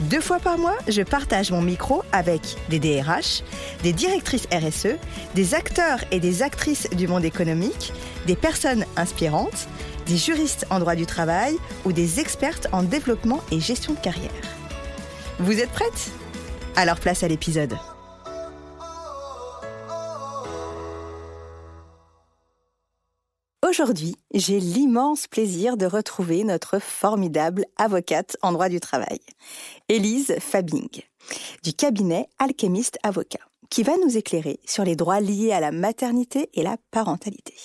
Deux fois par mois, je partage mon micro avec des DRH, des directrices RSE, des acteurs et des actrices du monde économique, des personnes inspirantes, des juristes en droit du travail ou des expertes en développement et gestion de carrière. Vous êtes prêtes? Alors place à l'épisode. Aujourd'hui, j'ai l'immense plaisir de retrouver notre formidable avocate en droit du travail, Élise Fabing, du cabinet Alchemiste Avocat, qui va nous éclairer sur les droits liés à la maternité et la parentalité.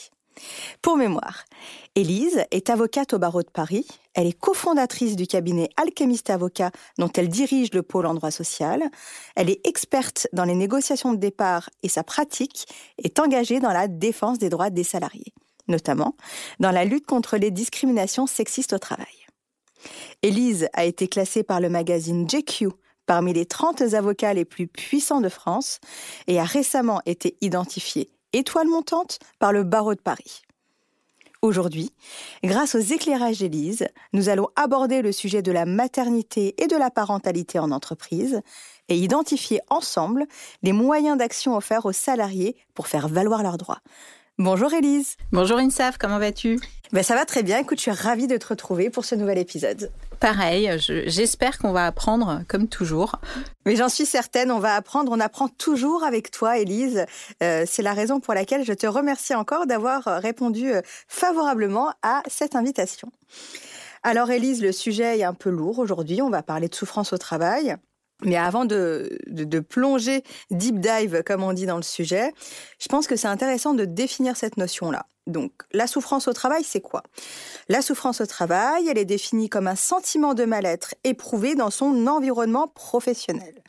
Pour mémoire, Élise est avocate au barreau de Paris. Elle est cofondatrice du cabinet Alchemiste Avocat dont elle dirige le pôle en droit social. Elle est experte dans les négociations de départ et sa pratique est engagée dans la défense des droits des salariés notamment dans la lutte contre les discriminations sexistes au travail. Élise a été classée par le magazine JQ parmi les 30 avocats les plus puissants de France et a récemment été identifiée étoile montante par le barreau de Paris. Aujourd'hui, grâce aux éclairages d'Élise, nous allons aborder le sujet de la maternité et de la parentalité en entreprise et identifier ensemble les moyens d'action offerts aux salariés pour faire valoir leurs droits. Bonjour Elise. Bonjour Insaf, comment vas-tu? Ben Ça va très bien, écoute, je suis ravie de te retrouver pour ce nouvel épisode. Pareil, j'espère qu'on va apprendre comme toujours. Mais j'en suis certaine, on va apprendre, on apprend toujours avec toi Elise. Euh, c'est la raison pour laquelle je te remercie encore d'avoir répondu euh, favorablement à cette invitation. Alors Elise, le sujet est un peu lourd aujourd'hui, on va parler de souffrance au travail. Mais avant de, plonger deep dive, comme on dit dans le sujet, je pense que c'est intéressant de définir cette notion-là. Donc, la souffrance au travail, c'est quoi? La souffrance au travail, elle est définie comme un sentiment de mal-être éprouvé dans son environnement professionnel.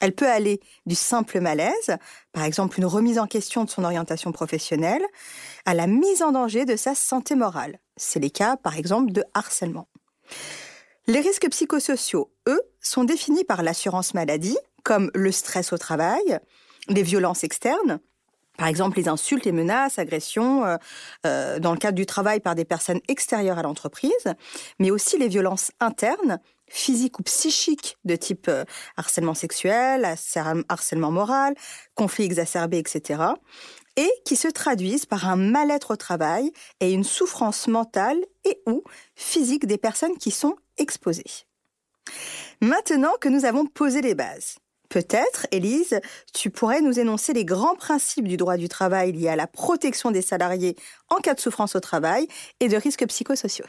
Elle peut aller du simple malaise, par exemple une remise en question de son orientation professionnelle, à la mise en danger de sa santé morale. C'est les cas, par exemple, de harcèlement. Les risques psychosociaux, eux, sont définis par l'assurance maladie, comme le stress au travail, les violences externes, par exemple les insultes, les menaces, agressions euh, euh, dans le cadre du travail par des personnes extérieures à l'entreprise, mais aussi les violences internes, physiques ou psychiques de type euh, harcèlement sexuel, harcèlement moral, conflits exacerbés, etc. Et qui se traduisent par un mal-être au travail et une souffrance mentale et ou physique des personnes qui sont exposé. Maintenant que nous avons posé les bases, peut-être, Élise, tu pourrais nous énoncer les grands principes du droit du travail liés à la protection des salariés en cas de souffrance au travail et de risques psychosociaux.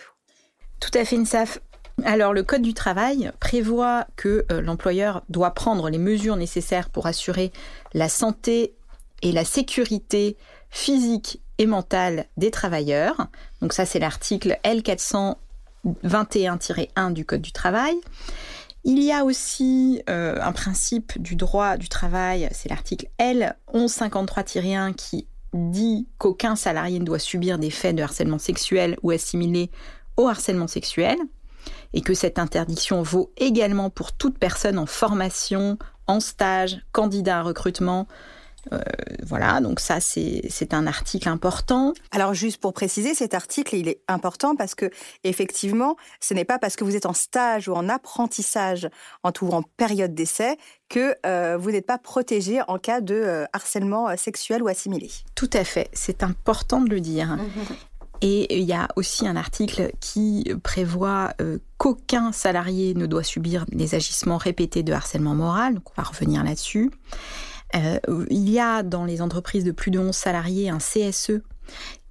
Tout à fait, Insaf. Alors, le Code du travail prévoit que euh, l'employeur doit prendre les mesures nécessaires pour assurer la santé et la sécurité physique et mentale des travailleurs. Donc ça, c'est l'article L400 21-1 du Code du travail. Il y a aussi euh, un principe du droit du travail, c'est l'article L 1153-1 qui dit qu'aucun salarié ne doit subir des faits de harcèlement sexuel ou assimilé au harcèlement sexuel, et que cette interdiction vaut également pour toute personne en formation, en stage, candidat à recrutement, Euh, voilà, donc ça c'est un article important. Alors juste pour préciser, cet article il est important parce que effectivement, ce n'est pas parce que vous êtes en stage ou en apprentissage, en tout en période d'essai, que euh, vous n'êtes pas protégé en cas de euh, harcèlement sexuel ou assimilé. Tout à fait, c'est important de le dire. Mmh. Et il y a aussi un article qui prévoit qu'aucun salarié ne doit subir des agissements répétés de harcèlement moral. Donc on va revenir là-dessus. Euh, il y a dans les entreprises de plus de 11 salariés un CSE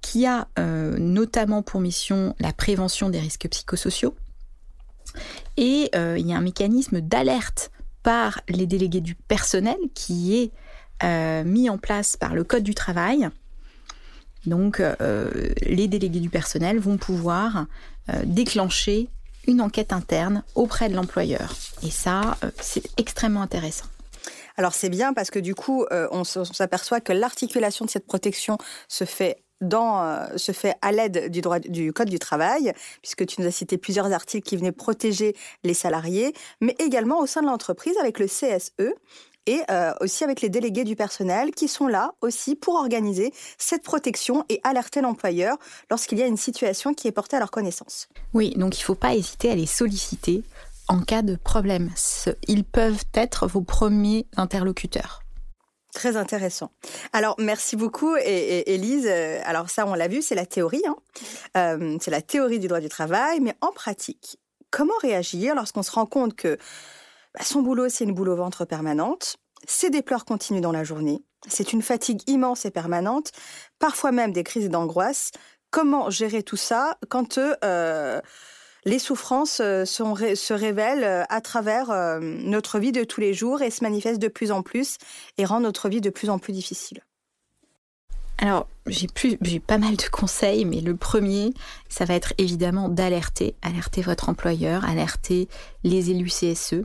qui a euh, notamment pour mission la prévention des risques psychosociaux. Et euh, il y a un mécanisme d'alerte par les délégués du personnel qui est mis en place par le Code du travail. Donc les délégués du personnel vont pouvoir déclencher une enquête interne auprès de l'employeur. Et ça, c'est extrêmement intéressant. Alors c'est bien parce que du coup, euh, on s'aperçoit que l'articulation de cette protection se fait euh, à l'aide du droit du code du travail, puisque tu nous as cité plusieurs articles qui venaient protéger les salariés, mais également au sein de l'entreprise avec le CSE et euh, aussi avec les délégués du personnel qui sont là aussi pour organiser cette protection et alerter l'employeur lorsqu'il y a une situation qui est portée à leur connaissance. Oui, donc il ne faut pas hésiter à les solliciter en cas de problème. Ils peuvent être vos premiers interlocuteurs. Très intéressant. Alors, merci beaucoup, Elise. Euh, alors, ça, on l'a vu, c'est la théorie. Hein. Euh, c'est la théorie du droit du travail, mais en pratique, comment réagir lorsqu'on se rend compte que bah, son boulot, c'est une boule au ventre permanente, c'est des pleurs continues dans la journée, c'est une fatigue immense et permanente, parfois même des crises d'angoisse. Comment gérer tout ça quand euh, les souffrances euh, se révèlent euh, à travers euh, notre vie de tous les jours et se manifestent de plus en plus et rendent notre vie de plus en plus difficile. Alors, j'ai pas mal de conseils, mais le premier, ça va être évidemment d'alerter, alerter votre employeur, alerter les élus CSE,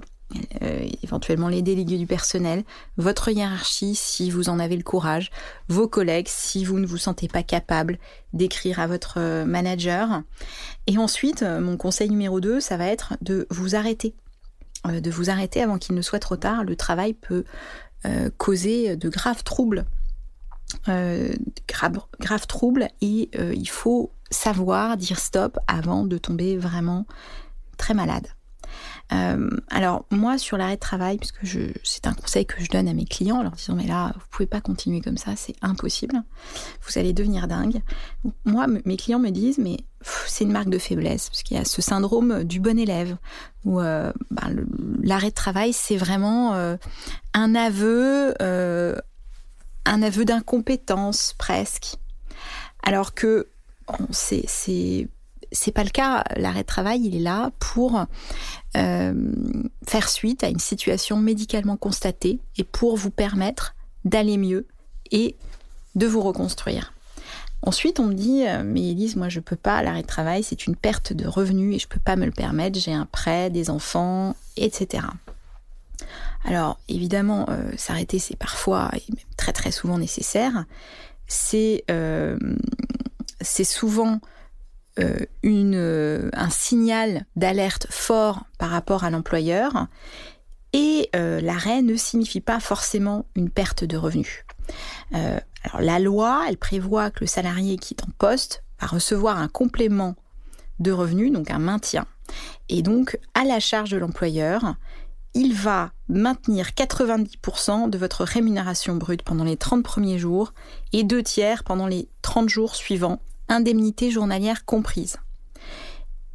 euh, éventuellement les délégués du personnel, votre hiérarchie si vous en avez le courage, vos collègues si vous ne vous sentez pas capable d'écrire à votre euh, manager. Et ensuite, euh, mon conseil numéro 2, ça va être de vous arrêter. de vous arrêter avant qu'il ne soit trop tard. Le travail peut causer de graves troubles. graves troubles et il faut savoir dire stop avant de tomber vraiment très malade. Euh, alors moi sur l'arrêt de travail, puisque c'est un conseil que je donne à mes clients, en leur disant mais là vous pouvez pas continuer comme ça, c'est impossible, vous allez devenir dingue. Moi mes clients me disent mais c'est une marque de faiblesse parce qu'il y a ce syndrome du bon élève où euh, ben, l'arrêt de travail c'est vraiment euh, un aveu, un aveu d'incompétence presque, alors que c'est c'est pas le cas. L'arrêt de travail, il est là pour euh, faire suite à une situation médicalement constatée et pour vous permettre d'aller mieux et de vous reconstruire. Ensuite, on me dit, euh, mais Elise, moi je peux pas, l'arrêt de travail, c'est une perte de revenus et je peux pas me le permettre, j'ai un prêt, des enfants, etc. Alors, évidemment, euh, s'arrêter, c'est parfois et même très très souvent nécessaire. C'est c'est souvent euh, une, euh, un signal d'alerte fort par rapport à l'employeur et euh, l'arrêt ne signifie pas forcément une perte de revenus. la loi, elle prévoit que le salarié qui est en poste va recevoir un complément de revenus, donc un maintien. Et donc, à la charge de l'employeur, il va maintenir 90% de votre rémunération brute pendant les 30 premiers jours et deux tiers pendant les 30 jours suivants indemnité journalière comprise.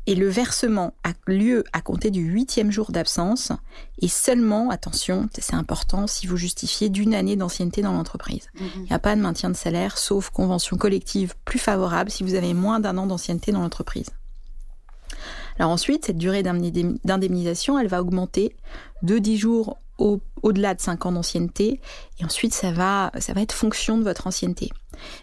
Et le versement a lieu à compter du huitième jour d'absence et seulement, attention, c'est important, si vous justifiez d'une année d'ancienneté dans l'entreprise. Mhm. Il n'y a pas de maintien de salaire, sauf convention collective plus favorable si vous avez moins d'un an d'ancienneté dans l'entreprise. Alors ensuite, cette durée d'indemnisation, elle va augmenter de 10 jours au-delà de 5 ans d'ancienneté. Et ensuite, ça va, ça va être fonction de votre ancienneté.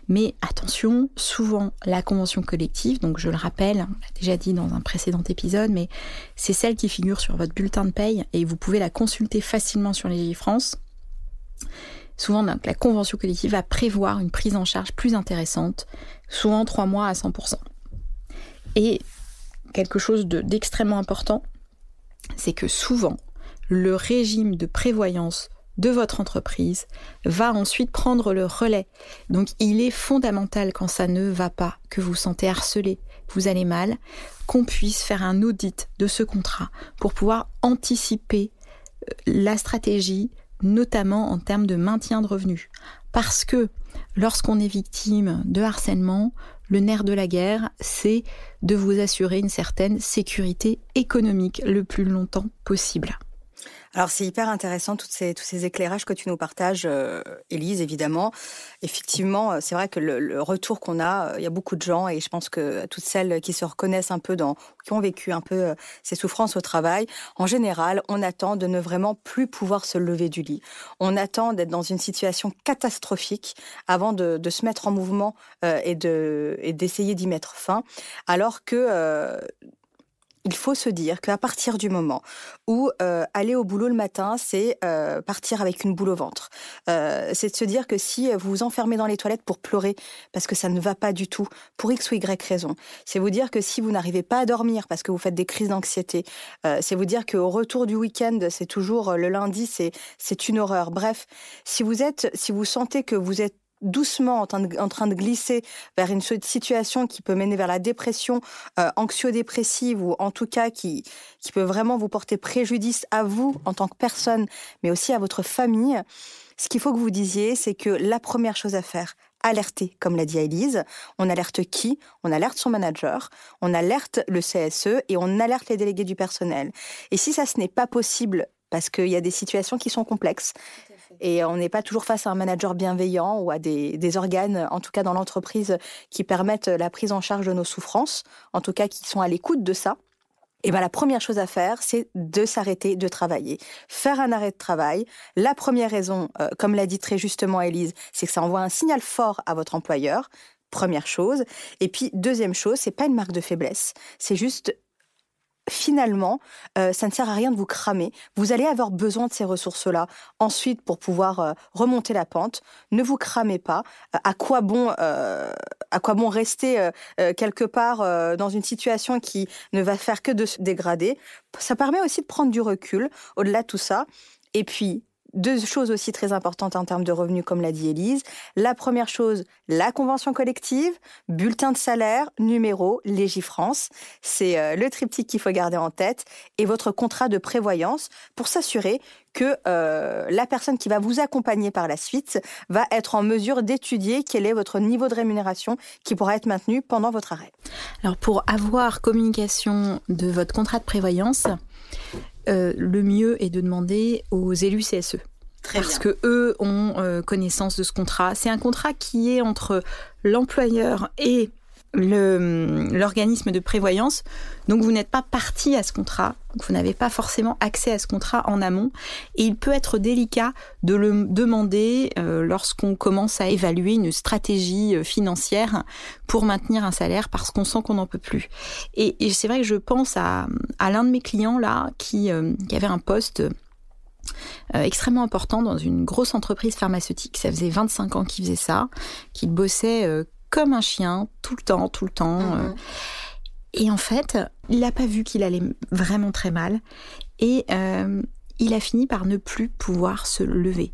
Mais attention, souvent, la convention collective, donc je le rappelle, on l'a déjà dit dans un précédent épisode, mais c'est celle qui figure sur votre bulletin de paye et vous pouvez la consulter facilement sur les France. Souvent, la convention collective va prévoir une prise en charge plus intéressante, souvent 3 mois à 100%. Et quelque chose d'extrêmement important, c'est que souvent, le régime de prévoyance de votre entreprise va ensuite prendre le relais. Donc il est fondamental quand ça ne va pas, que vous sentez harcelé, vous allez mal, qu'on puisse faire un audit de ce contrat pour pouvoir anticiper euh, la stratégie, notamment en termes de maintien de revenus. Parce que lorsqu'on est victime de harcèlement, le nerf de la guerre, c'est de vous assurer une certaine sécurité économique le plus longtemps possible. Alors c'est hyper intéressant tous ces éclairages que tu nous partages, euh, Élise, évidemment. Effectivement, euh, c'est vrai que le, retour qu'on a, euh, il y a beaucoup de gens, et je pense que toutes celles qui se reconnaissent un peu dans, qui ont vécu un peu ces souffrances au travail, en général, on attend de ne vraiment plus pouvoir se lever du lit. On attend d'être dans une situation catastrophique avant de, se mettre en mouvement et d'essayer d'y mettre fin, alors que il faut se dire qu'à partir du moment où euh, aller au boulot le matin, c'est euh, partir avec une boule au ventre. Euh, c'est de se dire que si vous vous enfermez dans les toilettes pour pleurer parce que ça ne va pas du tout, pour X ou Y raison, c'est vous dire que si vous n'arrivez pas à dormir parce que vous faites des crises d'anxiété, c'est vous dire qu'au retour du week-end, c'est toujours le lundi, c'est une horreur. Bref, si vous êtes, si vous sentez que vous êtes doucement en train, de, glisser vers une situation qui peut mener vers la dépression euh, anxio-dépressive ou en tout cas qui, qui peut vraiment vous porter préjudice à vous en tant que personne, mais aussi à votre famille, ce qu'il faut que vous disiez, c'est que la première chose à faire, alerter, comme l'a dit Elise. On alerte qui? On alerte son manager, on alerte le CSE et on alerte les délégués du personnel. Et si ça, ce n'est pas possible, parce qu'il y a des situations qui sont complexes, et on n'est pas toujours face à un manager bienveillant ou à des, organes, en tout cas dans l'entreprise, qui permettent la prise en charge de nos souffrances, en tout cas qui sont à l'écoute de ça. Et ben la première chose à faire, c'est de s'arrêter de travailler. Faire un arrêt de travail. La première raison, euh, comme l'a dit très justement Elise, c'est que ça envoie un signal fort à votre employeur. Première chose. Et puis deuxième chose, c'est pas une marque de faiblesse. C'est juste finalement, euh, ça ne sert à rien de vous cramer. Vous allez avoir besoin de ces ressources-là ensuite pour pouvoir euh, remonter la pente. Ne vous cramez pas. Euh, à quoi bon, à quoi bon rester quelque part dans une situation qui ne va faire que de se dégrader? Ça permet aussi de prendre du recul au-delà de tout ça. Et puis, deux choses aussi très importantes en termes de revenus, comme l'a dit Élise. La première chose, la convention collective, bulletin de salaire, numéro, Légifrance. C'est euh, le triptyque qu'il faut garder en tête. Et votre contrat de prévoyance pour s'assurer que euh, la personne qui va vous accompagner par la suite va être en mesure d'étudier quel est votre niveau de rémunération qui pourra être maintenu pendant votre arrêt. Alors pour avoir communication de votre contrat de prévoyance, euh, le mieux est de demander aux élus CSE. parce que eux ont euh, connaissance de ce contrat. C'est un contrat qui est entre l'employeur et l'organisme de prévoyance. Donc vous n'êtes pas parti à ce contrat, vous n'avez pas forcément accès à ce contrat en amont. Et il peut être délicat de le demander euh, lorsqu'on commence à évaluer une stratégie euh, financière pour maintenir un salaire parce qu'on sent qu'on n'en peut plus. Et, c'est vrai que je pense à, l'un de mes clients là qui, euh, qui avait un poste extrêmement important dans une grosse entreprise pharmaceutique. Ça faisait 25 ans qu'il faisait ça, qu'il bossait comme un chien, tout le temps, tout le temps. Mhm. Euh. Et en fait, il n'a pas vu qu'il allait vraiment très mal. Et euh, il a fini par ne plus pouvoir se lever.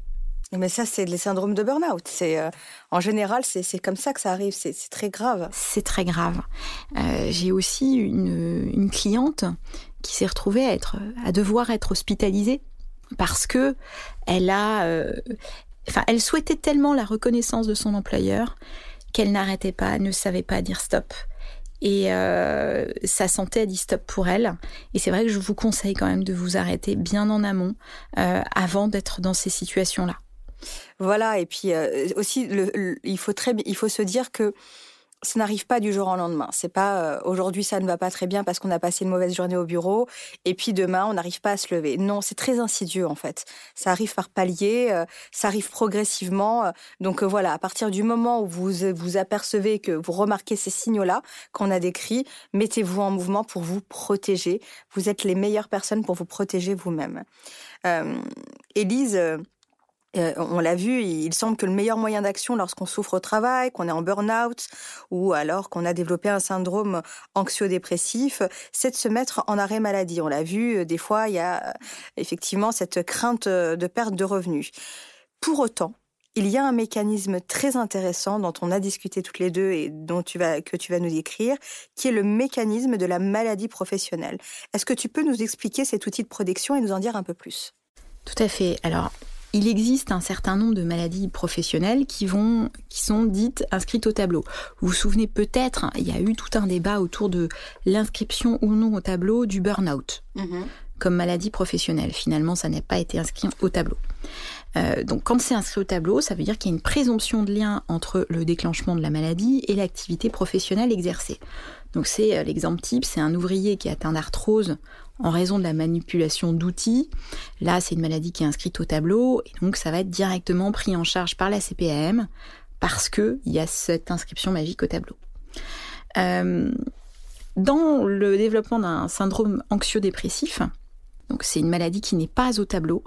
Mais ça, c'est les syndromes de burn-out. C'est euh, en général, c'est comme ça que ça arrive. C'est très grave. C'est très grave. J'ai aussi une, une, cliente qui s'est retrouvée à être, à devoir être hospitalisée parce que elle a, enfin, elle souhaitait tellement la reconnaissance de son employeur qu'elle n'arrêtait pas, ne savait pas dire stop. Et euh, sa santé a dit stop pour elle. Et c'est vrai que je vous conseille quand même de vous arrêter bien en amont euh, avant d'être dans ces situations-là. Voilà, et puis euh, aussi, il, faut très, il faut se dire que ça n'arrive pas du jour au lendemain. C'est pas euh, aujourd'hui ça ne va pas très bien parce qu'on a passé une mauvaise journée au bureau et puis demain on n'arrive pas à se lever. Non, c'est très insidieux en fait. Ça arrive par paliers, euh, ça arrive progressivement. donc euh, voilà, à partir du moment où vous vous apercevez que vous remarquez ces signaux-là qu'on a décrits, mettez-vous en mouvement pour vous protéger. Vous êtes les meilleures personnes pour vous protéger vous-même. Élise on l'a vu, il semble que le meilleur moyen d'action lorsqu'on souffre au travail, qu'on est en burn-out ou alors qu'on a développé un syndrome anxio-dépressif, c'est de se mettre en arrêt maladie. On l'a vu, des fois, il y a effectivement cette crainte de perte de revenus. Pour autant, il y a un mécanisme très intéressant dont on a discuté toutes les deux et dont que tu vas nous décrire, qui est le mécanisme de la maladie professionnelle. Est-ce que tu peux nous expliquer cet outil de protection et nous en dire un peu plus? Tout à fait. Alors, il existe un certain nombre de maladies professionnelles qui, vont, qui sont dites inscrites au tableau. Vous vous souvenez peut-être, il y a eu tout un débat autour de l'inscription ou non au tableau du burn-out. Mm-hmm. comme maladie professionnelle. Finalement, ça n'a pas été inscrit au tableau. Euh, donc quand c'est inscrit au tableau, ça veut dire qu'il y a une présomption de lien entre le déclenchement de la maladie et l'activité professionnelle exercée. Donc c'est euh, l'exemple type, c'est un ouvrier qui a atteint d'arthrose en raison de la manipulation d'outils. Là, c'est une maladie qui est inscrite au tableau et donc ça va être directement pris en charge par la CPAM parce qu'il y a cette inscription magique au tableau. Euh, dans le développement d'un syndrome anxio-dépressif, c'est une maladie qui n'est pas au tableau,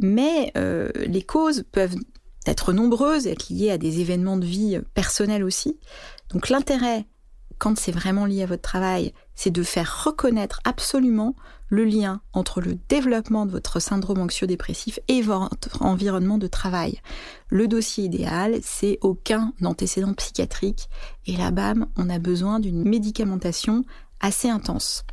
mais euh, les causes peuvent être nombreuses, être liées à des événements de vie personnels aussi. Donc l'intérêt, quand c'est vraiment lié à votre travail, c'est de faire reconnaître absolument le lien entre le développement de votre syndrome anxio-dépressif et votre environnement de travail. Le dossier idéal, c'est aucun antécédent psychiatrique. Et là, bam, on a besoin d'une médicamentation assez intense.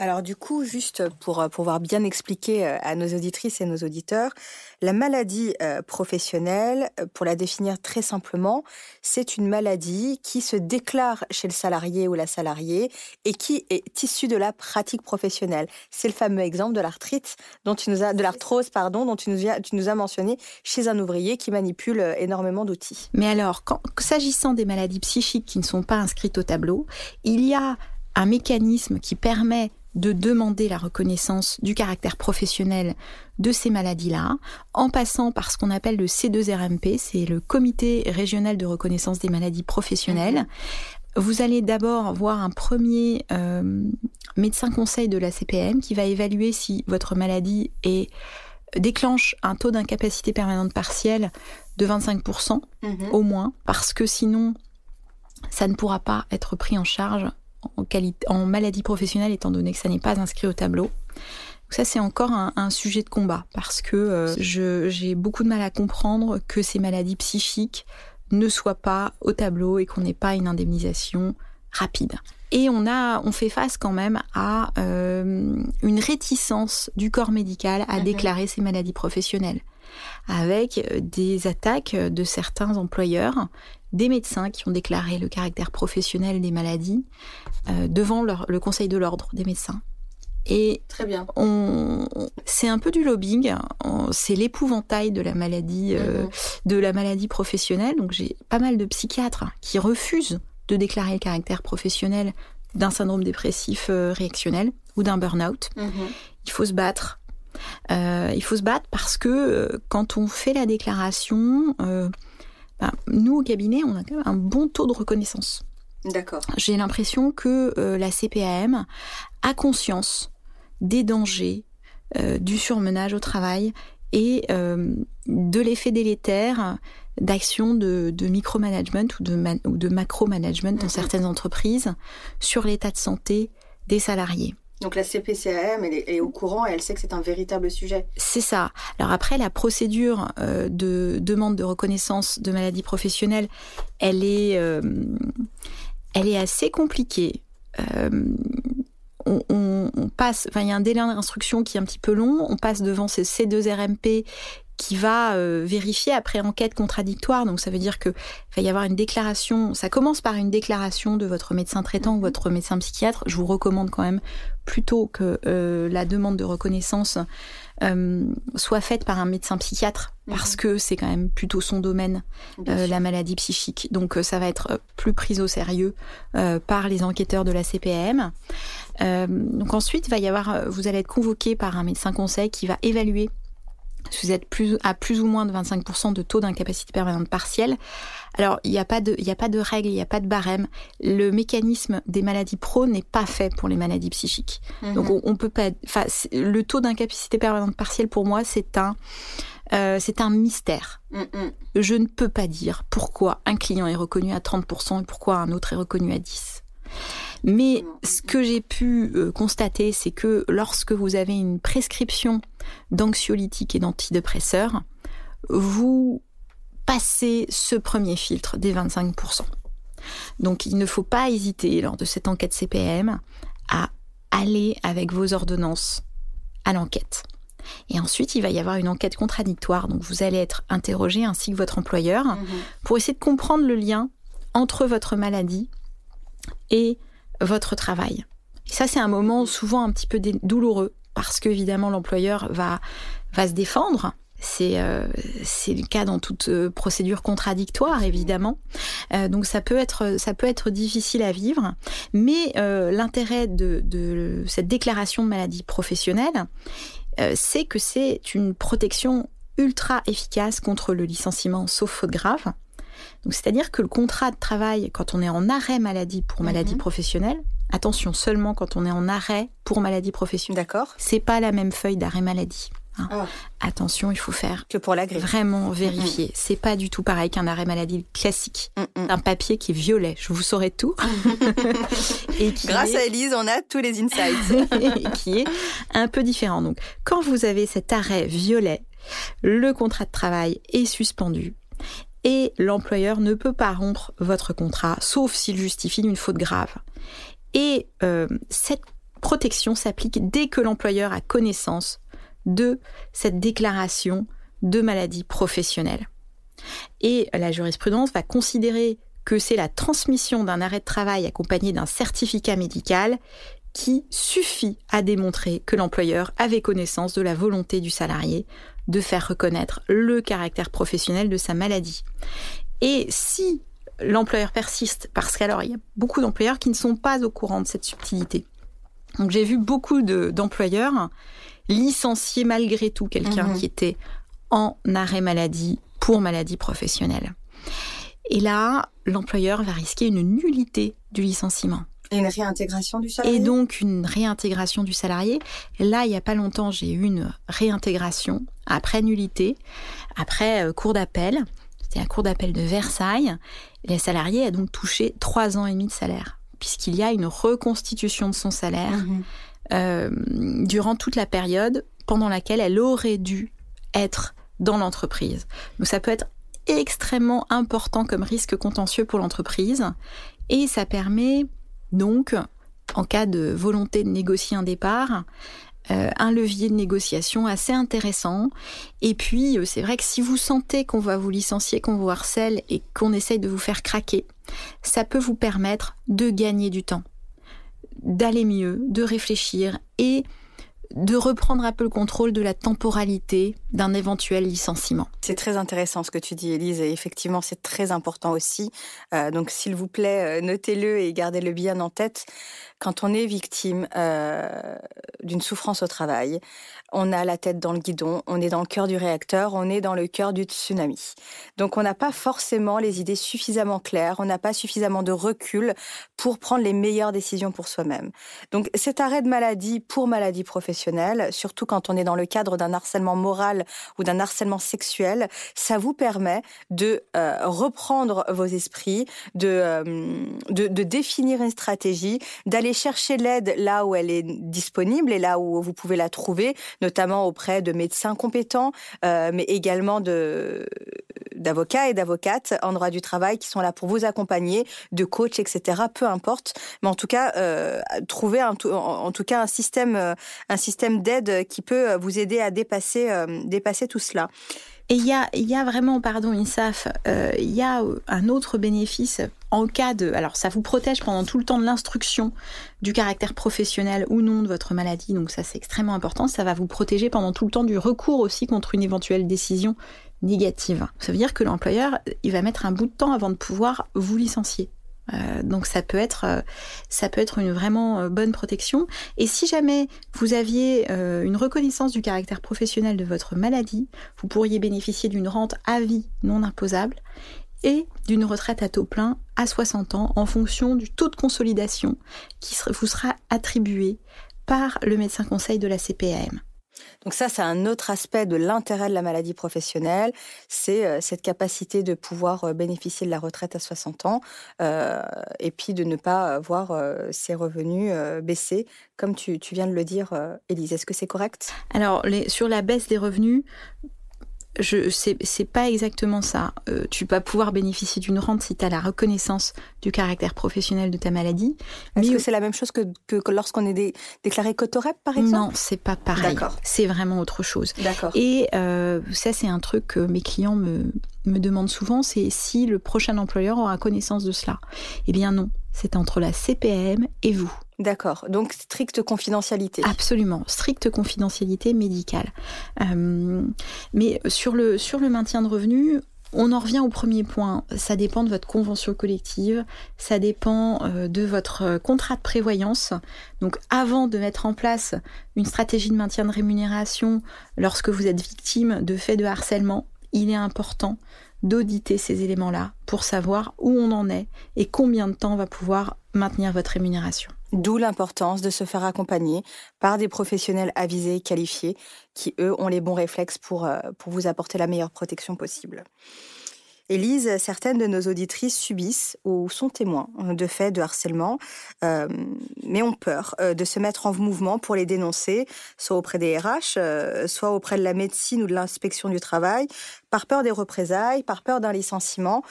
Alors du coup, juste pour euh, pouvoir bien expliquer euh, à nos auditrices et nos auditeurs, la maladie euh, professionnelle, pour la définir très simplement, c'est une maladie qui se déclare chez le salarié ou la salariée et qui est issue de la pratique professionnelle. C'est le fameux exemple de l'arthrite dont tu nous as, de l'arthrose pardon, dont tu nous, as, tu nous as mentionné chez un ouvrier qui manipule énormément d'outils. Mais alors, s'agissant des maladies psychiques qui ne sont pas inscrites au tableau, il y a un mécanisme qui permet de demander la reconnaissance du caractère professionnel de ces maladies-là, en passant par ce qu'on appelle le C2RMP, c'est le Comité régional de reconnaissance des maladies professionnelles. Mhm. Vous allez d'abord voir un premier euh, médecin conseil de la CPM qui va évaluer si votre maladie est, déclenche un taux d'incapacité permanente partielle de 25% mhm. au moins, parce que sinon, ça ne pourra pas être pris en charge en, maladie professionnelle, étant donné que ça n'est pas inscrit au tableau. ça, c'est encore un, sujet de combat parce que euh, j'ai beaucoup de mal à comprendre que ces maladies psychiques ne soient pas au tableau et qu'on n'ait pas une indemnisation rapide. Et on a, on fait face quand même à euh, une réticence du corps médical à mhm. déclarer ces maladies professionnelles, avec euh, des attaques de certains employeurs des médecins qui ont déclaré le caractère professionnel des maladies euh, devant le Conseil de l'ordre des médecins. Et Très bien. c'est un peu du lobbying, c'est l'épouvantail de la maladie, euh, mhm. de la maladie professionnelle. Donc j'ai pas mal de psychiatres qui refusent de déclarer le caractère professionnel d'un syndrome dépressif euh, réactionnel ou d'un burn-out. Mhm. Il faut se battre. Il faut se battre parce que quand on fait la déclaration, bah, nous, au cabinet, on a quand même un bon taux de reconnaissance. D'accord. J'ai l'impression que euh, la CPAM a conscience des dangers euh, du surmenage au travail et euh, de l'effet délétère d'actions de, de micromanagement ou de, ou de macro-management dans mhm. certaines entreprises sur l'état de santé des salariés. Donc la CPCAM, est, au courant et elle sait que c'est un véritable sujet. C'est ça. Alors après, la procédure euh, de demande de reconnaissance de maladie professionnelle, elle est, euh, assez compliquée. Euh, on, passe, enfin il y a un délai d'instruction qui est un petit peu long. On passe devant ces C2RMP qui va euh, vérifier après enquête contradictoire. Donc ça veut dire que va y avoir une déclaration. Ça commence par une déclaration de votre médecin traitant ou mhm. votre médecin psychiatre. Je vous recommande quand même plutôt que euh, la demande de reconnaissance euh, soit faite par un médecin psychiatre mhm. parce que c'est quand même plutôt son domaine, la maladie psychique. Donc ça va être plus pris au sérieux par les enquêteurs de la CPM. donc ensuite, va y avoir, vous allez être convoqué par un médecin conseil qui va évaluer si vous êtes plus, à plus ou moins de 25% de taux d'incapacité permanente partielle. Alors, il n'y a pas de, n'y a pas de règle, il n'y a pas de barème. Le mécanisme des maladies pro n'est pas fait pour les maladies psychiques. Mhm. Donc, on, peut pas, le taux d'incapacité permanente partielle pour moi, c'est un, euh, c'est un mystère. Je ne peux pas dire pourquoi un client est reconnu à 30% et pourquoi un autre est reconnu à 10%. Mais ce que j'ai pu euh, constater, c'est que lorsque vous avez une prescription d'anxiolytiques et d'antidépresseurs, vous passez ce premier filtre des 25%. Donc il ne faut pas hésiter lors de cette enquête CPM à aller avec vos ordonnances à l'enquête. Et ensuite, il va y avoir une enquête contradictoire. Donc vous allez être interrogé ainsi que votre employeur mhm. pour essayer de comprendre le lien entre votre maladie et votre travail. Et ça, c'est un moment souvent un petit peu douloureux parce qu'évidemment, l'employeur va, va se défendre. C'est euh, le cas dans toute euh, procédure contradictoire, évidemment. Euh, donc ça peut, être, ça peut être difficile à vivre. Mais euh, l'intérêt de, de, cette déclaration de maladie professionnelle, c'est que c'est une protection ultra efficace contre le licenciement sauf faute grave. Donc, c'est-à-dire que le contrat de travail, quand on est en arrêt maladie pour maladie mhm. professionnelle, attention seulement quand on est en arrêt pour maladie professionnelle. D'accord. C'est pas la même feuille d'arrêt maladie. Hein. Ah. Attention, il faut faire que pour la. Vraiment vérifier. C'est pas du tout pareil qu'un arrêt maladie classique. Un papier qui est violet. Je vous saurai tout. et Grâce à Elise, on a tous les insights. qui est un peu différent. Donc, quand vous avez cet arrêt violet, le contrat de travail est suspendu et l'employeur ne peut pas rompre votre contrat, sauf s'il justifie une faute grave. Et euh, cette protection s'applique dès que l'employeur a connaissance de cette déclaration de maladie professionnelle. Et la jurisprudence va considérer que c'est la transmission d'un arrêt de travail accompagné d'un certificat médical qui suffit à démontrer que l'employeur avait connaissance de la volonté du salarié de faire reconnaître le caractère professionnel de sa maladie. Et si l'employeur persiste, parce qu'alors il y a beaucoup d'employeurs qui ne sont pas au courant de cette subtilité. Donc j'ai vu beaucoup d'employeurs licencier malgré tout quelqu'un mhm. qui était en arrêt maladie pour maladie professionnelle. Et là, l'employeur va risquer une nullité du licenciement. Et une réintégration du salarié. Et donc une réintégration du salarié. là, il n'y a pas longtemps, j'ai eu une réintégration après nullité, après euh, cours d'appel. C'était un cours d'appel de Versailles. Les salariés a donc touché trois ans et demi de salaire, puisqu'il y a une reconstitution de son salaire mhm. euh, durant toute la période pendant laquelle elle aurait dû être dans l'entreprise. Donc ça peut être extrêmement important comme risque contentieux pour l'entreprise et ça permet donc, en cas de volonté de négocier un départ, euh, un levier de négociation assez intéressant. Et puis, euh, c'est vrai que si vous sentez qu'on va vous licencier, qu'on vous harcèle et qu'on essaye de vous faire craquer, ça peut vous permettre de gagner du temps, d'aller mieux, de réfléchir et de reprendre un peu le contrôle de la temporalité d'un éventuel licenciement. C'est très intéressant ce que tu dis, Elise, et effectivement, c'est très important aussi. Euh, donc, s'il vous plaît, euh, notez-le et gardez-le bien en tête. Quand on est victime euh, d'une souffrance au travail, on a la tête dans le guidon, on est dans le cœur du réacteur, on est dans le cœur du tsunami. Donc, on n'a pas forcément les idées suffisamment claires, on n'a pas suffisamment de recul pour prendre les meilleures décisions pour soi-même. Donc, cet arrêt de maladie pour maladie professionnelle, surtout quand on est dans le cadre d'un harcèlement moral ou d'un harcèlement sexuel, ça vous permet de euh, reprendre vos esprits, euh, de, de, définir une stratégie, d'aller chercher l'aide là où elle est disponible et là où vous pouvez la trouver, notamment auprès de médecins compétents, euh, mais également de d'avocats et d'avocates en droit du travail qui sont là pour vous accompagner, de coach, etc. Peu importe, mais en tout cas trouver un, en, tout cas un système un système d'aide qui peut euh, vous aider à dépasser, euh, dépasser tout cela. Et il y a, y a vraiment, pardon INSAF, euh, il y a un autre bénéfice en cas de... Alors ça vous protège pendant tout le temps de l'instruction du caractère professionnel ou non de votre maladie, donc ça c'est extrêmement important. Ça va vous protéger pendant tout le temps du recours aussi contre une éventuelle décision négative. Ça veut dire que l'employeur, il va mettre un bout de temps avant de pouvoir vous licencier. Euh, donc ça peut être euh, ça peut être une vraiment bonne protection. Et si jamais vous aviez une reconnaissance du caractère professionnel de votre maladie, vous pourriez bénéficier d'une rente à vie non imposable et d'une retraite à taux plein à 60 ans en fonction du taux de consolidation qui vous sera attribué par le médecin conseil de la CPAM. Donc ça, c'est un autre aspect de l'intérêt de la maladie professionnelle, c'est euh, cette capacité de pouvoir euh, bénéficier de la retraite à 60 ans euh, et puis de ne pas voir ses revenus baisser, comme tu, viens de le dire, Élise. Est-ce que c'est correct? Alors, sur la baisse des revenus, je c'est pas exactement ça. Euh, tu vas pouvoir bénéficier d'une rente si tu as la reconnaissance du caractère professionnel de ta maladie. Est-ce que c'est la même chose que, que, lorsqu'on est déclaré cotorep, par exemple? Non, c'est pas pareil. C'est vraiment autre chose. D'accord. Et euh, ça, c'est un truc que mes clients me, me demandent souvent, c'est si le prochain employeur aura connaissance de cela. Eh bien non, c'est entre la CPM et vous. D'accord. Donc stricte confidentialité. Absolument, stricte confidentialité médicale. Euh, mais sur le, sur le maintien de revenus, on en revient au premier point. Ça dépend de votre convention collective, ça dépend euh, de votre contrat de prévoyance. Donc avant de mettre en place une stratégie de maintien de rémunération lorsque vous êtes victime de faits de harcèlement, il est important d'auditer ces éléments-là pour savoir où on en est et combien de temps on va pouvoir maintenir votre rémunération. D'où l'importance de se faire accompagner par des professionnels avisés et qualifiés qui, eux, ont les bons réflexes pour, euh, pour vous apporter la meilleure protection possible. Élise, certaines de nos auditrices subissent ou sont témoins de faits de harcèlement, euh, mais ont peur euh, de se mettre en mouvement pour les dénoncer, soit auprès des RH, euh, soit auprès de la médecine ou de l'inspection du travail, par peur des représailles, par peur d'un licenciement.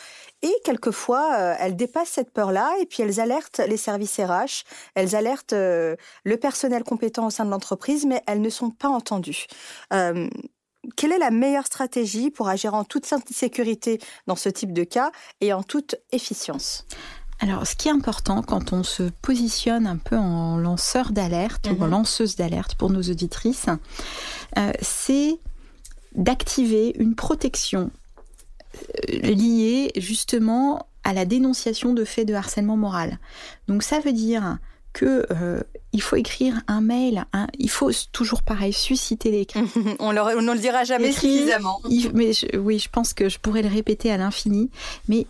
Et quelquefois, elles dépassent cette peur-là et puis elles alertent les services RH, elles alertent le personnel compétent au sein de l'entreprise, mais elles ne sont pas entendues quelle est la meilleure stratégie pour agir en toute sécurité dans ce type de cas et en toute efficience? Alors, ce qui est important quand on se positionne un peu en lanceur d'alerte ou en mhm. lanceuse d'alerte pour nos auditrices, euh, c'est d'activer une protection euh, liée justement à la dénonciation de faits de harcèlement moral. Donc, ça veut dire que euh, il faut écrire un mail, il faut toujours pareil susciter les on, on ne le dira jamais suffisamment. mais oui, je pense que je pourrais le répéter à l'infini. Mais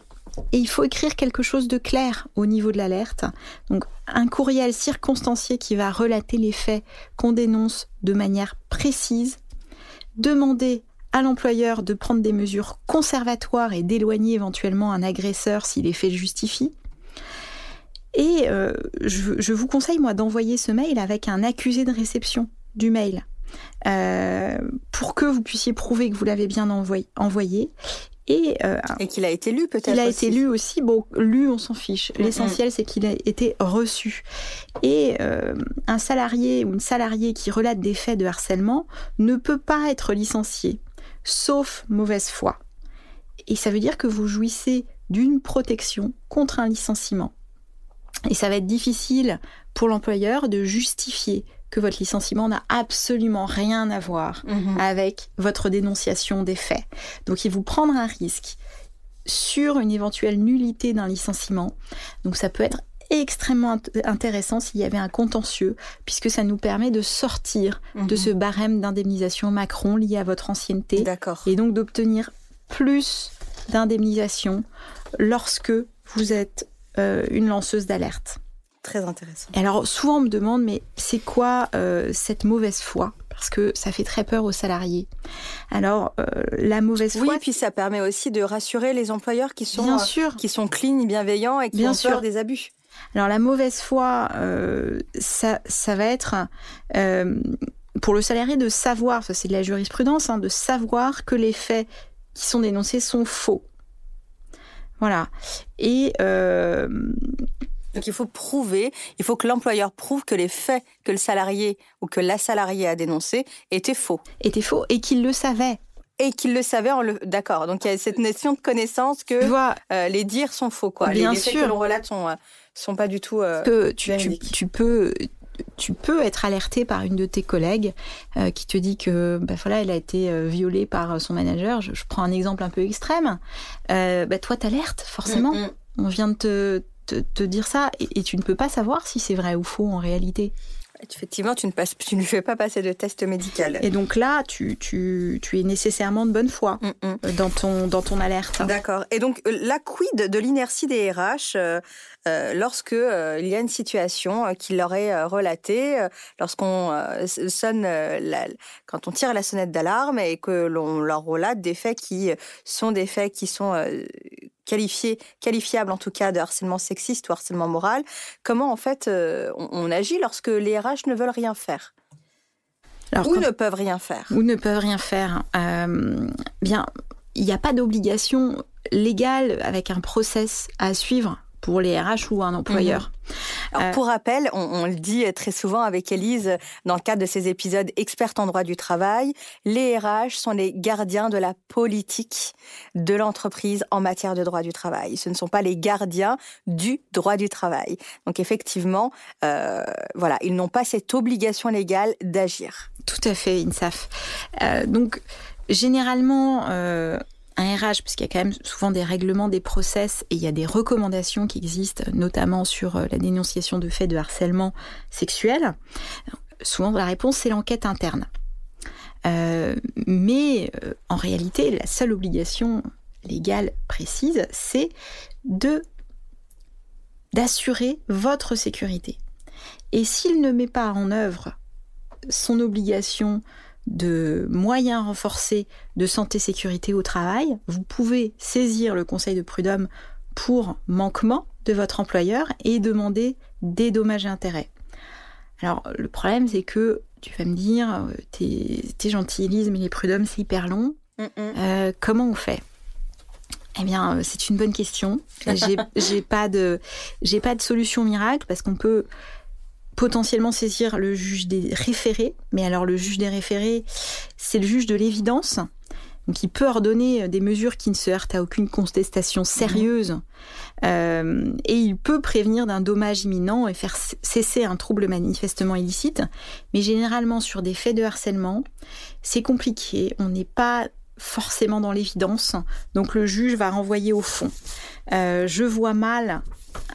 il faut écrire quelque chose de clair au niveau de l'alerte. Donc un courriel circonstancié qui va relater les faits qu'on dénonce de manière précise. Demander à l'employeur de prendre des mesures conservatoires et d'éloigner éventuellement un agresseur si les faits le justifient. Et euh, je, vous conseille, moi, d'envoyer ce mail avec un accusé de réception du mail. Euh, pour que vous puissiez prouver que vous l'avez bien envoyé. Et, euh, et qu'il a été lu peut-être. Il a été lu aussi. Bon, lu, on s'en fiche. L'essentiel, c'est qu'il a été reçu. Et un salarié ou une salariée qui relate des faits de harcèlement ne peut pas être licencié, sauf mauvaise foi. Et ça veut dire que vous jouissez d'une protection contre un licenciement. Et ça va être difficile pour l'employeur de justifier que votre licenciement n'a absolument rien à voir mhm. avec votre dénonciation des faits. Donc il vous prendra un risque sur une éventuelle nullité d'un licenciement. Donc ça peut être extrêmement intéressant s'il y avait un contentieux, puisque ça nous permet de sortir de mhm. ce barème d'indemnisation Macron lié à votre ancienneté. Et donc d'obtenir plus d'indemnisation lorsque vous êtes euh, une lanceuse d'alerte. Très intéressant. alors souvent on me demande mais c'est quoi euh, cette mauvaise foi? Parce que ça fait très peur aux salariés. Alors euh, la mauvaise foi. Oui, puis ça permet aussi de rassurer les employeurs qui sont bien sûr. qui sont clean, bienveillants et qui bien ont sûr. peur des abus. Alors la mauvaise foi, ça, ça va être pour le salarié de savoir, ça c'est de la jurisprudence, hein, de savoir que les faits qui sont dénoncés sont faux. Voilà. Et euh, donc il faut prouver, il faut que l'employeur prouve que les faits que le salarié ou que la salariée a dénoncés étaient faux. Étaient faux et qu'il le savait. Et qu'il le savait en le. D'accord. Donc il y a cette notion de connaissance que euh, les dires sont faux, quoi. Bien les, sûr. faits que l'on relate sont, euh, sont pas du tout. que tu, tu, peux tu peux être alerté par une de tes collègues euh, qui te dit que bah, voilà, elle a été euh, violée par son manager. Je, prends un exemple un peu extrême. Euh, bah, toi, t'alertes, forcément. Mm, mm. On vient de te, te, dire ça et, tu ne peux pas savoir si c'est vrai ou faux en réalité. Effectivement, tu ne, passes, tu ne fais pas passer de test médical. Et donc là, tu, tu, tu es nécessairement de bonne foi mm, mm. dans, ton, dans ton alerte. D'accord. Et donc, euh, la quid de l'inertie des RH euh, euh, lorsque il y a une situation qui leur est relatée, lorsqu'on sonne, quand on tire la sonnette d'alarme et que l'on leur relate des faits qui sont des faits qui sont qualifié, qualifiable en tout cas de harcèlement sexiste ou harcèlement moral, comment en fait euh, on, agit lorsque les RH ne veulent rien faire? Ou ne peuvent rien faire Ou ne peuvent rien faire. Euh, bien, il n'y a pas d'obligation légale avec un process à suivre pour les RH ou un employeur. Mhm. Euh, pour rappel, on, le dit très souvent avec Elise dans le cadre de ces épisodes expertes en droit du travail, les RH sont les gardiens de la politique de l'entreprise en matière de droit du travail. Ce ne sont pas les gardiens du droit du travail. Donc effectivement, euh, voilà, ils n'ont pas cette obligation légale d'agir. Tout à fait, INSAF. Euh, donc généralement un RH, puisqu'il y a quand même souvent des règlements, des process, et il y a des recommandations qui existent, notamment sur euh, la dénonciation de faits de harcèlement sexuel, souvent la réponse c'est l'enquête interne. Euh, mais euh, en réalité, la seule obligation légale précise, c'est de d'assurer votre sécurité. Et s'il ne met pas en œuvre son obligation de moyens renforcés de santé-sécurité au travail, vous pouvez saisir le Conseil de prud'homme pour manquement de votre employeur et demander des dommages et intérêts. Alors, le problème, c'est que tu vas me dire, euh, t'es gentil, mais les prud'hommes, c'est hyper long. Euh, comment on fait? Eh bien, euh, c'est une bonne question. J'ai pas de, j'ai pas de solution miracle parce qu'on peut potentiellement saisir le juge des référés. Mais alors le juge des référés, c'est le juge de l'évidence. Donc il peut ordonner des mesures qui ne se heurtent à aucune contestation sérieuse. Euh, et il peut prévenir d'un dommage imminent et faire cesser un trouble manifestement illicite. Mais généralement sur des faits de harcèlement, c'est compliqué. On n'est pas forcément dans l'évidence. Donc le juge va renvoyer au fond. Euh, je vois mal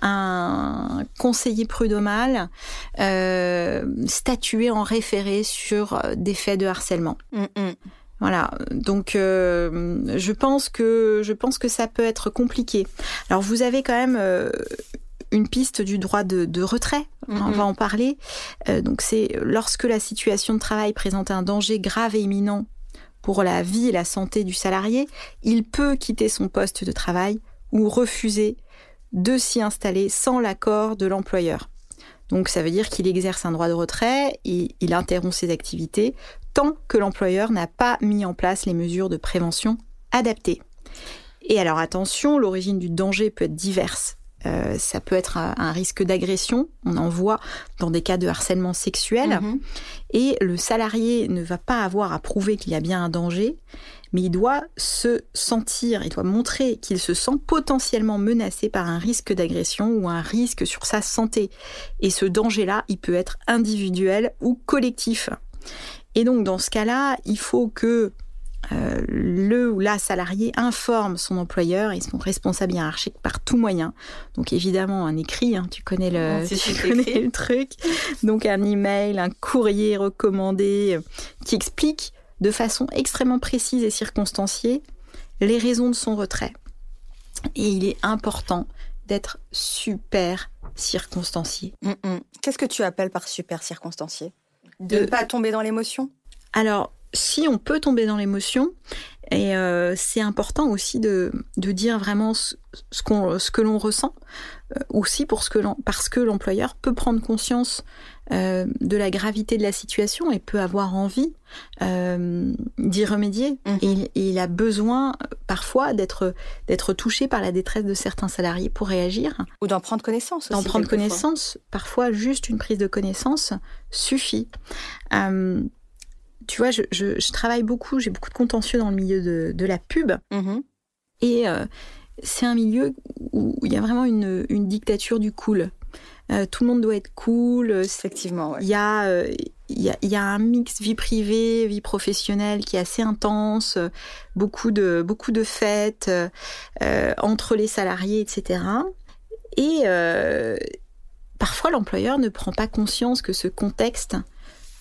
un conseiller prud'homal euh, statuer en référé sur des faits de harcèlement. Mm, mm. Voilà, donc euh, je pense que je pense que ça peut être compliqué. Alors vous avez quand même euh, une piste du droit de, retrait, on mm, va en parler. donc c'est lorsque la situation de travail présente un danger grave et imminent pour la vie et la santé du salarié, il peut quitter son poste de travail ou refuser de s'y installer sans l'accord de l'employeur. Donc ça veut dire qu'il exerce un droit de retrait et il interrompt ses activités tant que l'employeur n'a pas mis en place les mesures de prévention adaptées. Et alors attention, l'origine du danger peut être diverse. Euh, ça peut être un, risque d'agression, on en voit dans des cas de harcèlement sexuel, mhm. et le salarié ne va pas avoir à prouver qu'il y a bien un danger, mais il doit se sentir, il doit montrer qu'il se sent potentiellement menacé par un risque d'agression ou un risque sur sa santé. Et ce danger-là, il peut être individuel ou collectif. Et donc dans ce cas-là, il faut que euh, le ou la salarié informe son employeur et son responsable hiérarchique par tout moyen. Donc évidemment un écrit, hein, tu connais le, tu connais le truc. Donc un email, un courrier recommandé euh, qui explique de façon extrêmement précise et circonstanciée les raisons de son retrait. Et il est important d'être super circonstancié. Mm, mm. Qu'est-ce que tu appelles par super circonstancié? De ne pas tomber dans l'émotion? Alors, si on peut tomber dans l'émotion, et euh, c'est important aussi de, dire vraiment ce, ce que l'on ressent, euh, aussi pour ce que parce que l'employeur peut prendre conscience euh, de la gravité de la situation et peut avoir envie d'y remédier. Et, il, a besoin parfois d'être d'être touché par la détresse de certains salariés pour réagir. Ou d'en prendre connaissance. D'en prendre connaissance. Parfois, juste une prise de connaissance suffit tu vois, je, travaille beaucoup, j'ai beaucoup de contentieux dans le milieu de, la pub. Mm-hmm. Et euh, c'est un milieu où il y a vraiment une, dictature du cool. Euh, tout le monde doit être cool. Effectivement, il y, a, euh, y, a, un mix vie privée, vie professionnelle qui est assez intense, beaucoup de, beaucoup de fêtes entre les salariés, etc. Et euh, parfois, l'employeur ne prend pas conscience que ce contexte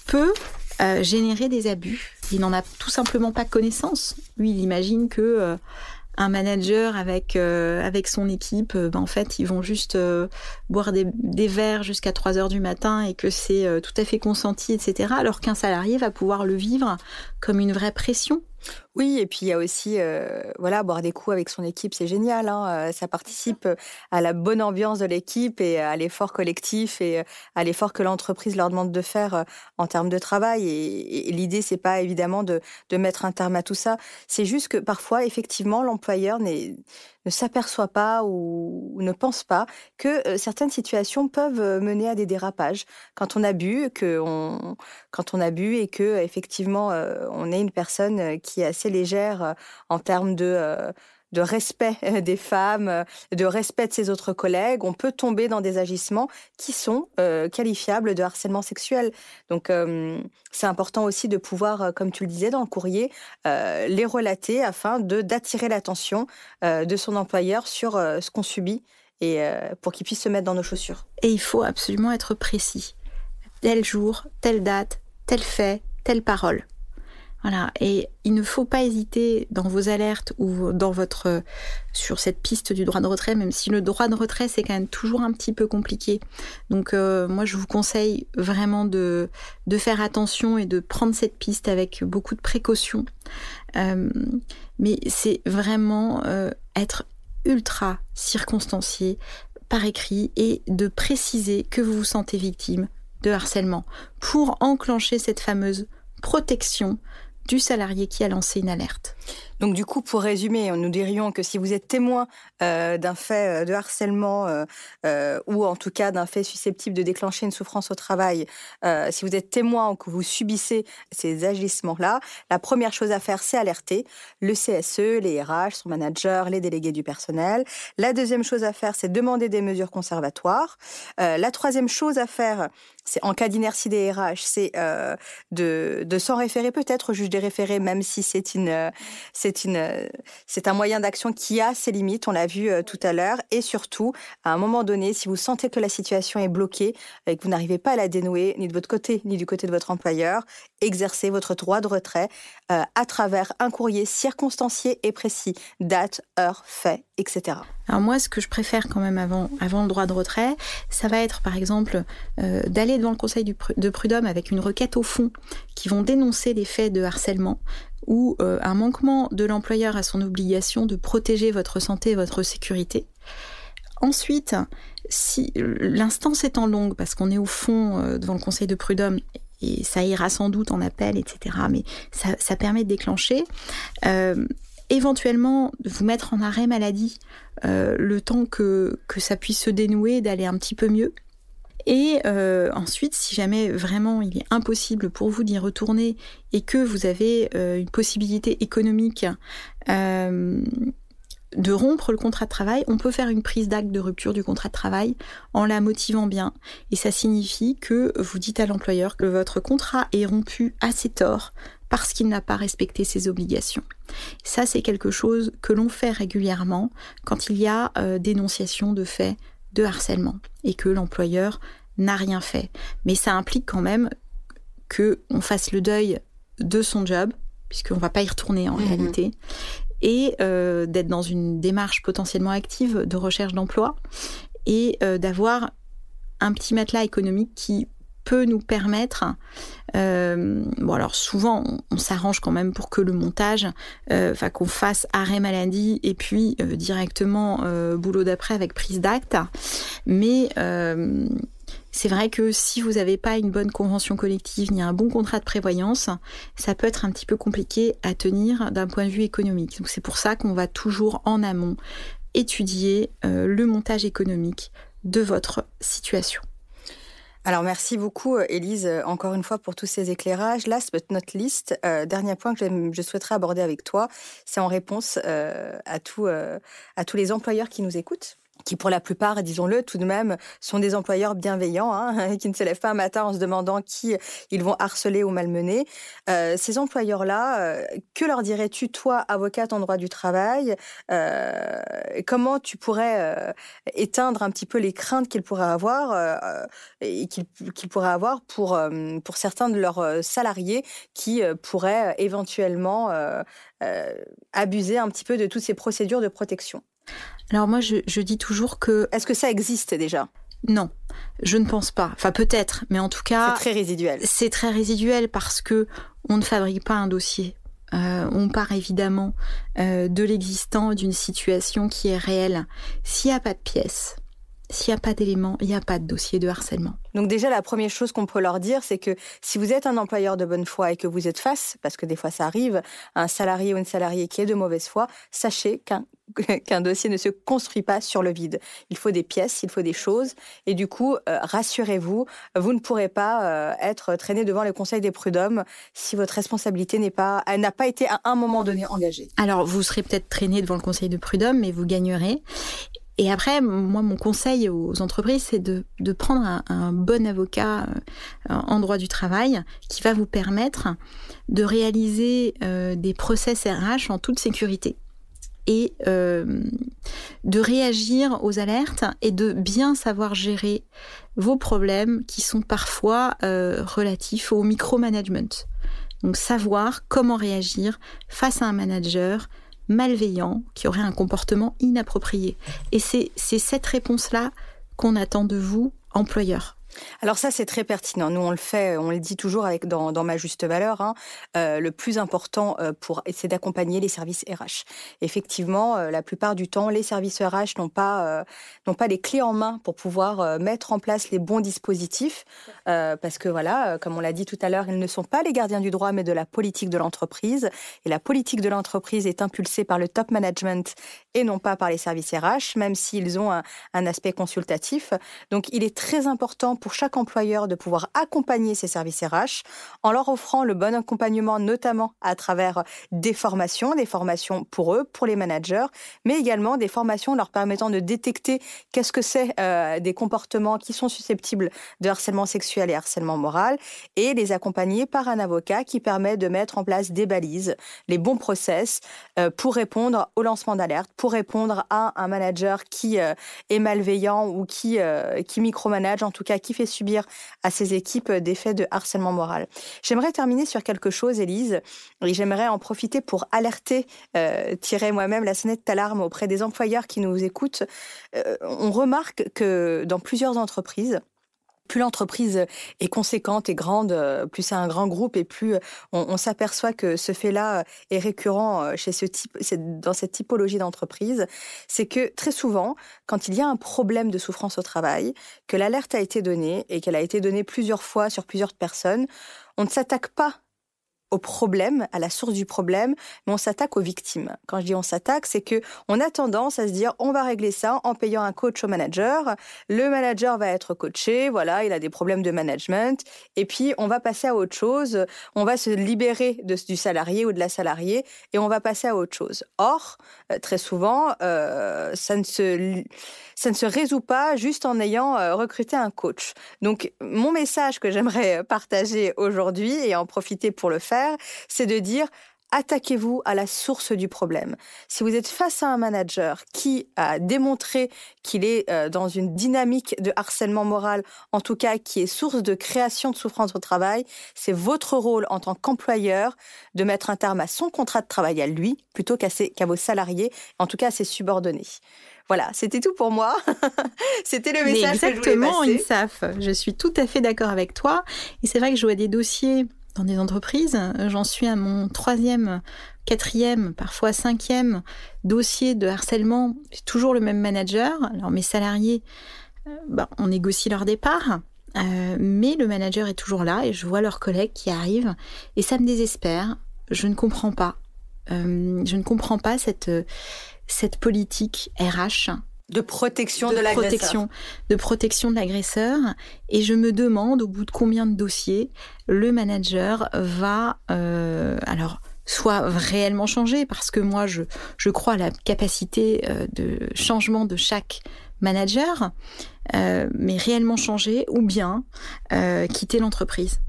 peut euh, générer des abus. Il n'en a tout simplement pas connaissance. Lui, il imagine que euh, un manager avec euh, avec son équipe, ben, en fait, ils vont juste boire des, des verres jusqu'à 3 heures du matin et que c'est tout à fait consenti, etc. Alors qu'un salarié va pouvoir le vivre comme une vraie pression oui, et puis il y a aussi, euh, voilà, boire des coups avec son équipe, c'est génial. Hein, euh, ça participe euh, à la bonne ambiance de l'équipe et à l'effort collectif et à l'effort que l'entreprise leur demande de faire en termes de travail. Et, et l'idée, c'est pas évidemment de, de mettre un terme à tout ça. C'est juste que parfois, effectivement, l'employeur ne s'aperçoit pas ou, ne pense pas que certaines situations peuvent mener à des dérapages quand on a bu, que on, quand on a bu et que effectivement on est une personne qui est assez légère en termes de de respect euh, des femmes, euh, de respect de ses autres collègues, on peut tomber dans des agissements qui sont euh, qualifiables de harcèlement sexuel. Donc c'est important aussi de pouvoir, comme tu le disais dans le courrier, les relater afin d'attirer l'attention de son employeur sur ce qu'on subit et pour qu'il puisse se mettre dans nos chaussures. Et il faut absolument être précis. Tel jour, telle date, tel fait, telle parole. Voilà. Et il ne faut pas hésiter dans vos alertes ou dans votre sur cette piste du droit de retrait, même si le droit de retrait c'est quand même toujours un petit peu compliqué. Donc euh, moi je vous conseille vraiment de faire attention et de prendre cette piste avec beaucoup de précaution. Euh, mais c'est vraiment euh, être ultra circonstancié par écrit et de préciser que vous vous sentez victime de harcèlement pour enclencher cette fameuse protection du salarié qui a lancé une alerte. Donc du coup, pour résumer, nous dirions que si vous êtes témoin euh, d'un fait euh, de harcèlement euh, ou en tout cas d'un fait susceptible de déclencher une souffrance au travail, si vous êtes témoin ou que vous subissez ces agissements-là, la première chose à faire, c'est alerter le CSE, les RH, son manager, les délégués du personnel. La deuxième chose à faire, c'est demander des mesures conservatoires. la troisième chose à faire, c'est en cas d'inertie des RH, c'est de, de s'en référer peut-être au juge des référés, même si c'est c'est une, c'est un moyen d'action qui a ses limites. On l'a vu euh, tout à l'heure. Et surtout, à un moment donné, si vous sentez que la situation est bloquée et que vous n'arrivez pas à la dénouer, ni de votre côté, ni du côté de votre employeur, exercez votre droit de retrait euh, à travers un courrier circonstancié et précis, date, heure, fait, etc. Alors moi, ce que je préfère quand même avant, le droit de retrait, ça va être par exemple euh, d'aller devant le Conseil de prud'homme avec une requête au fond qui vont dénoncer les faits de harcèlement ou euh, un manquement de l'employeur à son obligation de protéger votre santé et votre sécurité. Ensuite, si l'instance étant longue, parce qu'on est au fond devant le Conseil de prud'homme, et ça ira sans doute en appel, etc., mais ça, permet de déclencher, euh, éventuellement vous mettre en arrêt maladie le temps que, ça puisse se dénouer, d'aller un petit peu mieux. Et euh, ensuite, si jamais vraiment il est impossible pour vous d'y retourner et que vous avez euh, une possibilité économique euh, de rompre le contrat de travail, on peut faire une prise d'acte de rupture du contrat de travail en la motivant bien. Et ça signifie que vous dites à l'employeur que votre contrat est rompu à ses torts parce qu'il n'a pas respecté ses obligations. Ça, c'est quelque chose que l'on fait régulièrement quand il y a dénonciation de faits de harcèlement et que l'employeur n'a rien fait. Mais ça implique quand même que on fasse le deuil de son job, puisqu'on va pas y retourner en mhm. réalité, et euh, d'être dans une démarche potentiellement active de recherche d'emploi et euh, d'avoir un petit matelas économique qui peut nous permettre, euh, bon alors souvent on, s'arrange quand même pour que le montage, enfin qu'on fasse arrêt maladie et puis directement boulot d'après avec prise d'acte, mais c'est vrai que si vous n'avez pas une bonne convention collective ni un bon contrat de prévoyance, ça peut être un petit peu compliqué à tenir d'un point de vue économique. C'est pour ça qu'on va toujours en amont étudier le montage économique de votre situation. Alors merci beaucoup Elise euh, encore une fois pour tous ces éclairages. Last but not least, euh, dernier point que je, souhaiterais aborder avec toi, c'est en réponse euh, à tous les employeurs qui nous écoutent qui pour la plupart, disons-le tout de même, sont des employeurs bienveillants, hein, qui ne se lèvent pas un matin en se demandant qui ils vont harceler ou malmener. Euh, ces employeurs-là, euh, que leur dirais-tu, toi, avocate en droit du travail, euh, comment tu pourrais éteindre un petit peu les craintes qu'ils pourraient avoir et qu'ils pourraient avoir pour, pour certains de leurs salariés qui pourraient éventuellement abuser un petit peu de toutes ces procédures de protection? Alors moi, je, dis toujours que... Est-ce que ça existe déjà? Non, je ne pense pas. Enfin, peut-être, mais en tout cas, c'est très résiduel. C'est très résiduel parce que on ne fabrique pas un dossier. Euh, on part évidemment euh, de l'existant d'une situation qui est réelle. S'il n'y a pas de pièces, s'il n'y a pas d'éléments, il n'y a pas de dossier de harcèlement. Donc déjà, la première chose qu'on peut leur dire, c'est que si vous êtes un employeur de bonne foi et que vous êtes face, parce que des fois ça arrive, un salarié ou une salariée qui est de mauvaise foi, sachez qu'un qu'un dossier ne se construit pas sur le vide. Il faut des pièces, il faut des choses, et du coup, euh, rassurez-vous, vous ne pourrez pas euh, être traîné devant le Conseil des prud'hommes si votre responsabilité n'est pas, n'a pas été à un moment donné engagée. Alors, vous serez peut-être traîné devant le Conseil de prud'homme, mais vous gagnerez. Et après, moi, mon conseil aux entreprises, c'est de, prendre un, bon avocat euh, en droit du travail qui va vous permettre de réaliser des process RH en toute sécurité et euh, de réagir aux alertes et de bien savoir gérer vos problèmes qui sont parfois relatifs au micromanagement. Donc savoir comment réagir face à un manager, malveillant, qui aurait un comportement inapproprié. Et c'est cette réponse-là qu'on attend de vous, employeur. Alors ça, c'est très pertinent. Nous, on le fait, on le dit toujours avec dans, ma juste valeur. Hein. Euh, le plus important euh, pour, c'est d'accompagner les services RH. Effectivement, euh, la plupart du temps, les services RH n'ont pas n'ont pas les clés en main pour pouvoir mettre en place les bons dispositifs, parce que voilà, comme on l'a dit tout à l'heure, ils ne sont pas les gardiens du droit, mais de la politique de l'entreprise. Et la politique de l'entreprise est impulsée par le top management et non pas par les services RH, même s'ils ont un, aspect consultatif. Donc, il est très important pour chaque employeur de pouvoir accompagner ses services RH en leur offrant le bon accompagnement, notamment à travers des formations, des formations pour eux, pour les managers, mais également des formations leur permettant de détecter qu'est-ce que c'est euh, des comportements qui sont susceptibles de harcèlement sexuel et harcèlement moral, et les accompagner par un avocat qui permet de mettre en place des balises, les bons process euh, pour répondre au lancement d'alerte, pour répondre à un manager qui euh, est malveillant ou qui, qui micromanage, en tout cas qui fait subir à ses équipes des faits de harcèlement moral. J'aimerais terminer sur quelque chose, Élise, et j'aimerais en profiter pour alerter, euh, tirer moi-même la sonnette d'alarme auprès des employeurs qui nous écoutent. Euh, on remarque que dans plusieurs entreprises, plus l'entreprise est conséquente et grande, euh, plus c'est un grand groupe et plus euh, on, s'aperçoit que ce fait-là euh, est récurrent chez ce type, dans cette typologie d'entreprise, c'est que très souvent, quand il y a un problème de souffrance au travail, que l'alerte a été donnée et qu'elle a été donnée plusieurs fois sur plusieurs personnes, on ne s'attaque pas au problème, à la source du problème, mais on s'attaque aux victimes. Quand je dis on s'attaque, c'est que on a tendance à se dire on va régler ça en payant un coach au manager. Le manager va être coaché, voilà, il a des problèmes de management, et puis on va passer à autre chose. On va se libérer de, du salarié ou de la salariée et on va passer à autre chose. Or, euh, très souvent, euh, ça ne se ça ne se résout pas juste en ayant euh, recruté un coach. Donc, mon message que j'aimerais partager aujourd'hui et en profiter pour le faire, c'est de dire attaquez-vous à la source du problème. Si vous êtes face à un manager qui a démontré qu'il est euh, dans une dynamique de harcèlement moral, en tout cas qui est source de création de souffrance au travail, c'est votre rôle en tant qu'employeur de mettre un terme à son contrat de travail à lui plutôt qu'à vos salariés, en tout cas à ses subordonnés. Voilà, c'était tout pour moi. c'était le message exactement, que je INSAF. Je suis tout à fait d'accord avec toi. Et c'est vrai que je vois des dossiers dans des entreprises. J'en suis à mon troisième, quatrième, parfois cinquième dossier de harcèlement. C'est toujours le même manager. Alors mes salariés, euh, bah, on négocie leur départ. Euh, mais le manager est toujours là et je vois leurs collègues qui arrivent et ça me désespère. Je ne comprends pas. Euh, je ne comprends pas cette, cette politique RH de protection de, de protection, de protection de l'agresseur. Et je me demande au bout de combien de dossiers le manager va, euh, alors, soit réellement changer, parce que moi, je, je crois à la capacité euh, de changement de chaque manager, mais réellement changer ou bien quitter l'entreprise.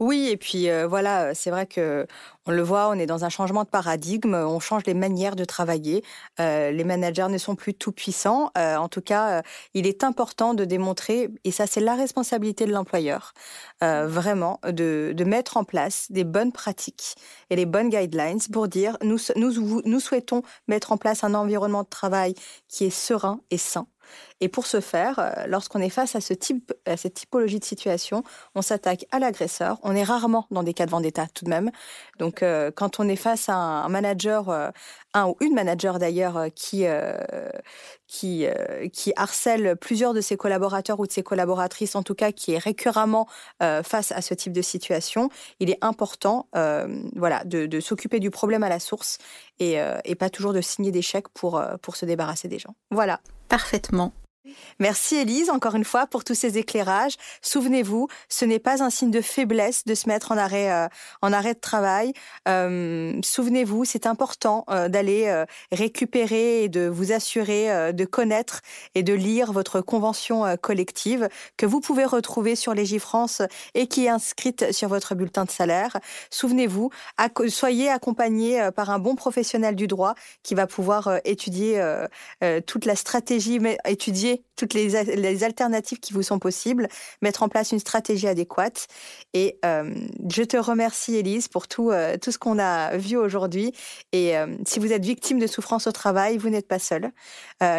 Oui, et puis euh, voilà, c'est vrai que on le voit, on est dans un changement de paradigme, on change les manières de travailler. Euh, les managers ne sont plus tout puissants. Euh, en tout cas, il est important de démontrer, et ça c'est la responsabilité de l'employeur, vraiment de, mettre en place des bonnes pratiques et les bonnes guidelines pour dire nous, nous, nous souhaitons mettre en place un environnement de travail qui est serein et sain. Et pour ce faire, euh, lorsqu'on est face à, ce type, à cette typologie de situation, on s'attaque à l'agresseur. On est rarement dans des cas de vendetta tout de même. Donc, euh, quand on est face à un, manager, euh, un ou une manager d'ailleurs, qui, qui, qui harcèle plusieurs de ses collaborateurs ou de ses collaboratrices, en tout cas qui est récurremment face à ce type de situation, il est important voilà, de, de s'occuper du problème à la source et, et pas toujours de signer des chèques pour, pour se débarrasser des gens. Voilà. Parfaitement. Merci Elise, encore une fois, pour tous ces éclairages. Souvenez-vous, ce n'est pas un signe de faiblesse de se mettre en arrêt, euh, en arrêt de travail. Euh, souvenez-vous, c'est important euh, d'aller récupérer et de vous assurer de connaître et de lire votre convention collective que vous pouvez retrouver sur Légifrance et qui est inscrite sur votre bulletin de salaire. Souvenez-vous, soyez accompagné par un bon professionnel du droit qui va pouvoir étudier toute la stratégie, étudier toutes les, alternatives qui vous sont possibles, mettre en place une stratégie adéquate. Et euh, je te remercie, Elise, pour tout, euh, tout ce qu'on a vu aujourd'hui. Et euh, si vous êtes victime de souffrance au travail, vous n'êtes pas seul.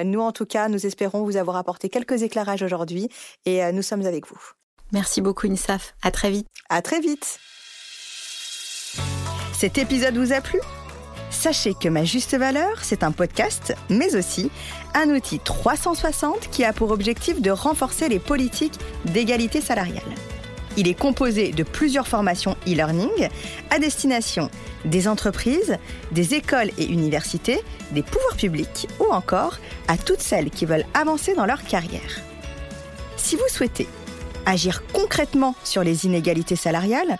nous, en tout cas, nous espérons vous avoir apporté quelques éclairages aujourd'hui et nous sommes avec vous. Merci beaucoup, Insaf. À très vite. À très vite. Cet épisode vous a plu? Sachez que Ma Juste Valeur, c'est un podcast, mais aussi un outil 360 qui a pour objectif de renforcer les politiques d'égalité salariale. Il est composé de plusieurs formations e-learning à destination des entreprises, des écoles et universités, des pouvoirs publics ou encore à toutes celles qui veulent avancer dans leur carrière. Si vous souhaitez agir concrètement sur les inégalités salariales,